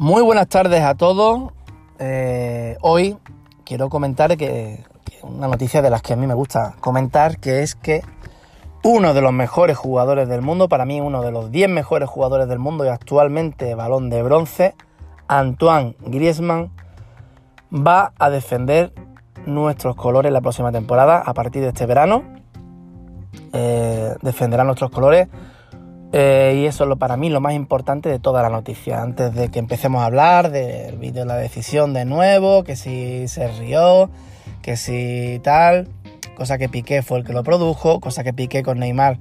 Muy buenas tardes a todos. Eh, hoy quiero comentar que, una noticia de las que a mí me gusta comentar, que es que uno de los mejores jugadores del mundo, para mí uno de los 10 mejores jugadores del mundo y actualmente balón de bronce, Antoine Griezmann, va a defender nuestros colores la próxima temporada a partir de este verano. Eh, defenderá nuestros colores eh, y eso es lo, para mí lo más importante de toda la noticia. Antes de que empecemos a hablar del vídeo de la decisión de nuevo, que si se rió, que si tal, cosa que Piqué fue el que lo produjo, cosa que Piqué con Neymar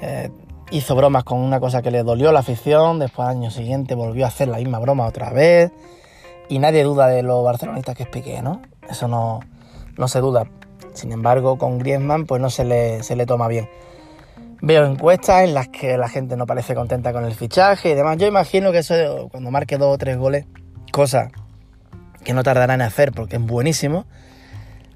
eh, hizo bromas con una cosa que le dolió la afición, después al año siguiente volvió a hacer la misma broma otra vez. Y nadie duda de lo barcelonista que es Piqué, ¿no? Eso no, no se duda. Sin embargo, con Griezmann pues no se le, se le toma bien. Veo encuestas en las que la gente no parece contenta con el fichaje y demás. Yo imagino que eso cuando marque dos o tres goles, cosa que no tardará en hacer porque es buenísimo,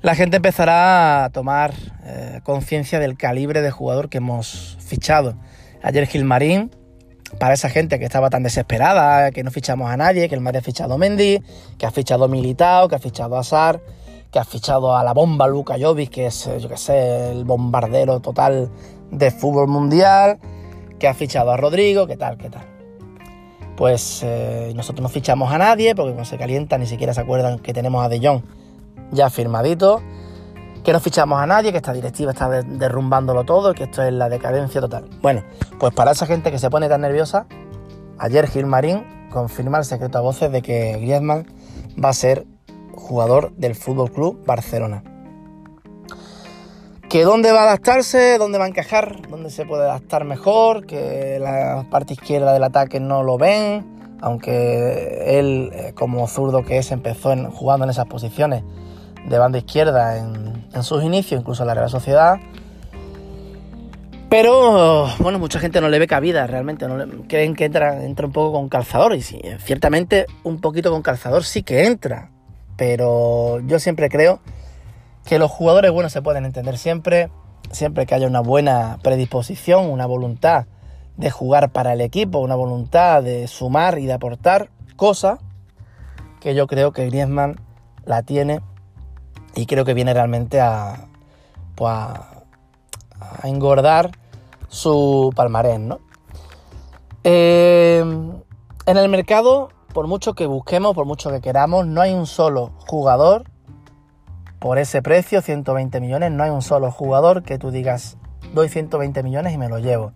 la gente empezará a tomar eh, conciencia del calibre de jugador que hemos fichado. Ayer Gilmarín, para esa gente que estaba tan desesperada, que no fichamos a nadie, que el Madrid ha fichado a Mendy, que ha fichado Militao, que ha fichado a que ha fichado a la bomba Luka Jovic, que es, yo que sé, el bombardero total de fútbol mundial, que ha fichado a Rodrigo, qué tal, qué tal. Pues eh, nosotros no fichamos a nadie porque cuando se calienta ni siquiera se acuerdan que tenemos a De Jong ya firmadito, que no fichamos a nadie, que esta directiva está derrumbándolo todo, que esto es la decadencia total. Bueno, pues para esa gente que se pone tan nerviosa, ayer Gilmarín confirma el secreto a voces de que Griezmann va a ser jugador del Fútbol Club Barcelona. Que dónde va a adaptarse, dónde va a encajar, dónde se puede adaptar mejor, que la parte izquierda del ataque no lo ven, aunque él, eh, como zurdo que es, empezó en, jugando en esas posiciones de banda izquierda en, sus inicios, incluso en la Real Sociedad. Pero, bueno, mucha gente no le ve cabida realmente, no le, creen que entra, entra un poco con calzador, y sí, ciertamente un poquito con calzador sí que entra, pero yo siempre creo que los jugadores buenos se pueden entender siempre, siempre que haya una buena predisposición, una voluntad de jugar para el equipo, una voluntad de sumar y de aportar cosa que yo creo que Griezmann la tiene y creo que viene realmente a, pues a, a engordar su palmarés, ¿no? Eh, en el mercado, por mucho que busquemos, por mucho que queramos, no hay un solo jugador por ese precio, 120 millones, no hay un solo jugador que tú digas, doy 120 millones y me lo llevo.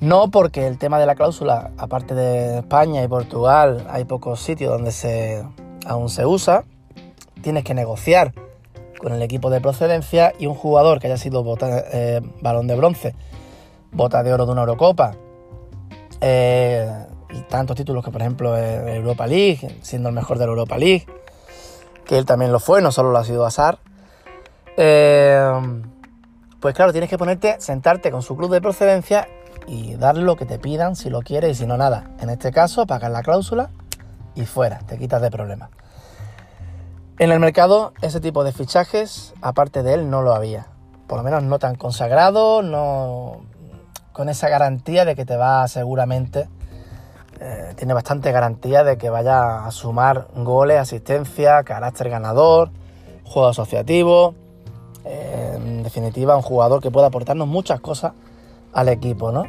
No porque el tema de la cláusula, aparte de España y Portugal, hay pocos sitios donde se, aún se usa. Tienes que negociar con el equipo de procedencia y un jugador que haya sido eh, balón de bronce, bota de oro de una Eurocopa eh, y tantos títulos que por ejemplo Europa League, siendo el mejor de la Europa League, que él también lo fue, no solo lo ha sido Azar. Eh, pues claro, tienes que ponerte, sentarte con su club de procedencia y darle lo que te pidan si lo quieres y si no nada. En este caso, pagar la cláusula y fuera, te quitas de problemas. En el mercado, ese tipo de fichajes, aparte de él, no lo había. Por lo menos no tan consagrado, no con esa garantía de que te va seguramente eh, tiene bastante garantía de que vaya a sumar goles, asistencia, carácter ganador, juego asociativo. Eh, en definitiva, un jugador que pueda aportarnos muchas cosas al equipo, ¿no?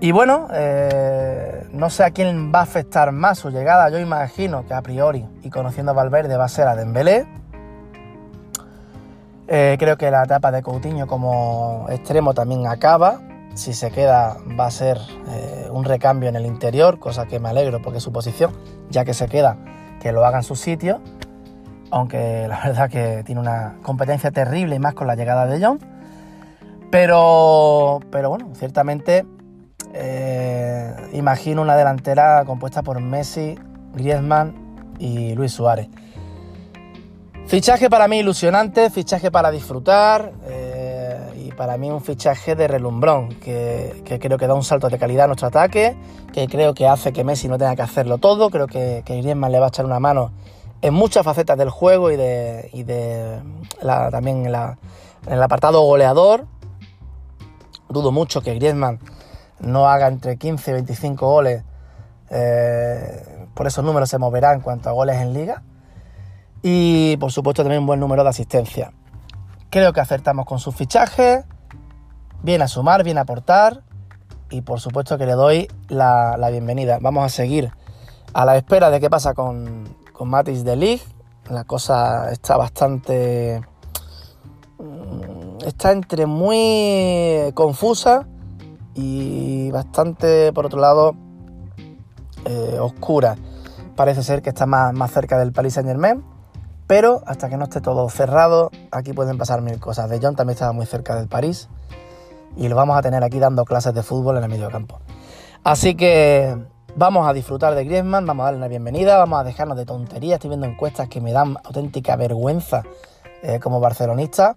Y bueno, eh, no sé a quién va a afectar más su llegada. Yo imagino que a priori, y conociendo a Valverde, va a ser a Dembélé. Creo que la etapa de Coutinho como extremo también acaba. Si se queda va a ser eh, un recambio en el interior, cosa que me alegro porque su posición, ya que se queda, que lo haga en su sitio. Aunque la verdad que tiene una competencia terrible y más con la llegada de John. Pero, pero bueno, ciertamente eh, imagino una delantera compuesta por Messi, Griezmann y Luis Suárez. Fichaje para mí ilusionante, fichaje para disfrutar eh, para mí un fichaje de relumbrón, que, creo que da un salto de calidad a nuestro ataque, que creo que hace que Messi no tenga que hacerlo todo, creo que, Griezmann le va a echar una mano en muchas facetas del juego y de, también en el apartado goleador. Dudo mucho que Griezmann no haga entre 15 y 25 goles Eh, por esos números se moverá en cuanto a goles en liga. Y por supuesto también un buen número de asistencia. Creo que acertamos con sus fichajes. Viene a sumar, viene a aportar. Y por supuesto que le doy la, bienvenida. Vamos a seguir a la espera de qué pasa con, con Matis de Ligt. La cosa está bastante. Mm, está entre muy confusa y bastante, por otro lado, eh, oscura. Parece ser que está más, más cerca del Paris Saint Germain, pero hasta que no esté todo cerrado, aquí pueden pasar mil cosas. De Jong también estaba muy cerca del París y lo vamos a tener aquí dando clases de fútbol en el medio campo. Así que vamos a disfrutar de Griezmann, vamos a darle una bienvenida, vamos a dejarnos de tonterías. Estoy viendo encuestas que me dan auténtica vergüenza eh, como barcelonista,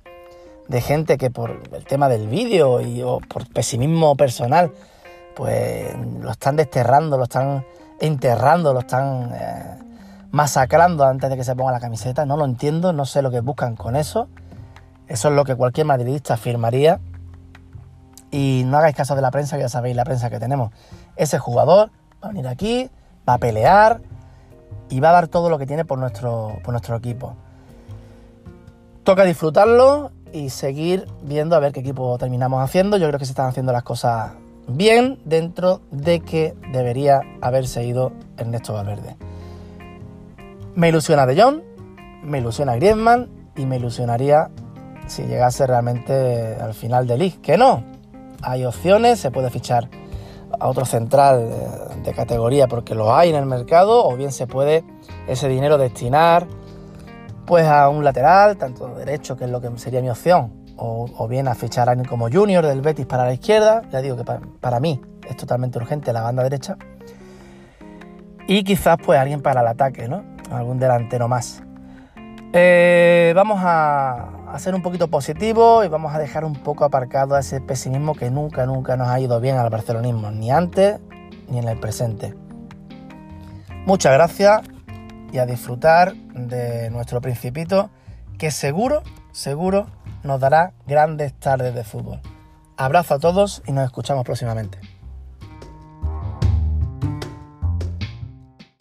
de gente que por el tema del vídeo y o por pesimismo personal, pues lo están desterrando, lo están enterrando, lo están eh, masacrando antes de que se ponga la camiseta. No lo entiendo, no sé lo que buscan con eso. Eso es lo que cualquier madridista afirmaría. Y no hagáis caso de la prensa, que ya sabéis la prensa que tenemos. Ese jugador va a venir aquí, va a pelear y va a dar todo lo que tiene por nuestro, por nuestro equipo. Toca disfrutarlo y seguir viendo a ver qué equipo terminamos haciendo. Yo creo que se están haciendo las cosas bien dentro de que debería haberse ido Ernesto Valverde. Me ilusiona De Jong, me ilusiona Griezmann y me ilusionaría si llegase realmente al final de League. Que no, hay opciones, se puede fichar a otro central de categoría porque lo hay en el mercado o bien se puede ese dinero destinar pues a un lateral, tanto derecho, que es lo que sería mi opción, o, bien a fichar a alguien como Junior del Betis para la izquierda, ya digo que para, mí es totalmente urgente la banda derecha, y quizás pues alguien para el ataque, ¿no? Algún delantero más. Eh, vamos a, a, ser un poquito positivos y vamos a dejar un poco aparcado ese pesimismo que nunca, nunca nos ha ido bien al barcelonismo, ni antes ni en el presente. Muchas gracias y a disfrutar de nuestro principito que seguro, seguro nos dará grandes tardes de fútbol. Abrazo a todos y nos escuchamos próximamente.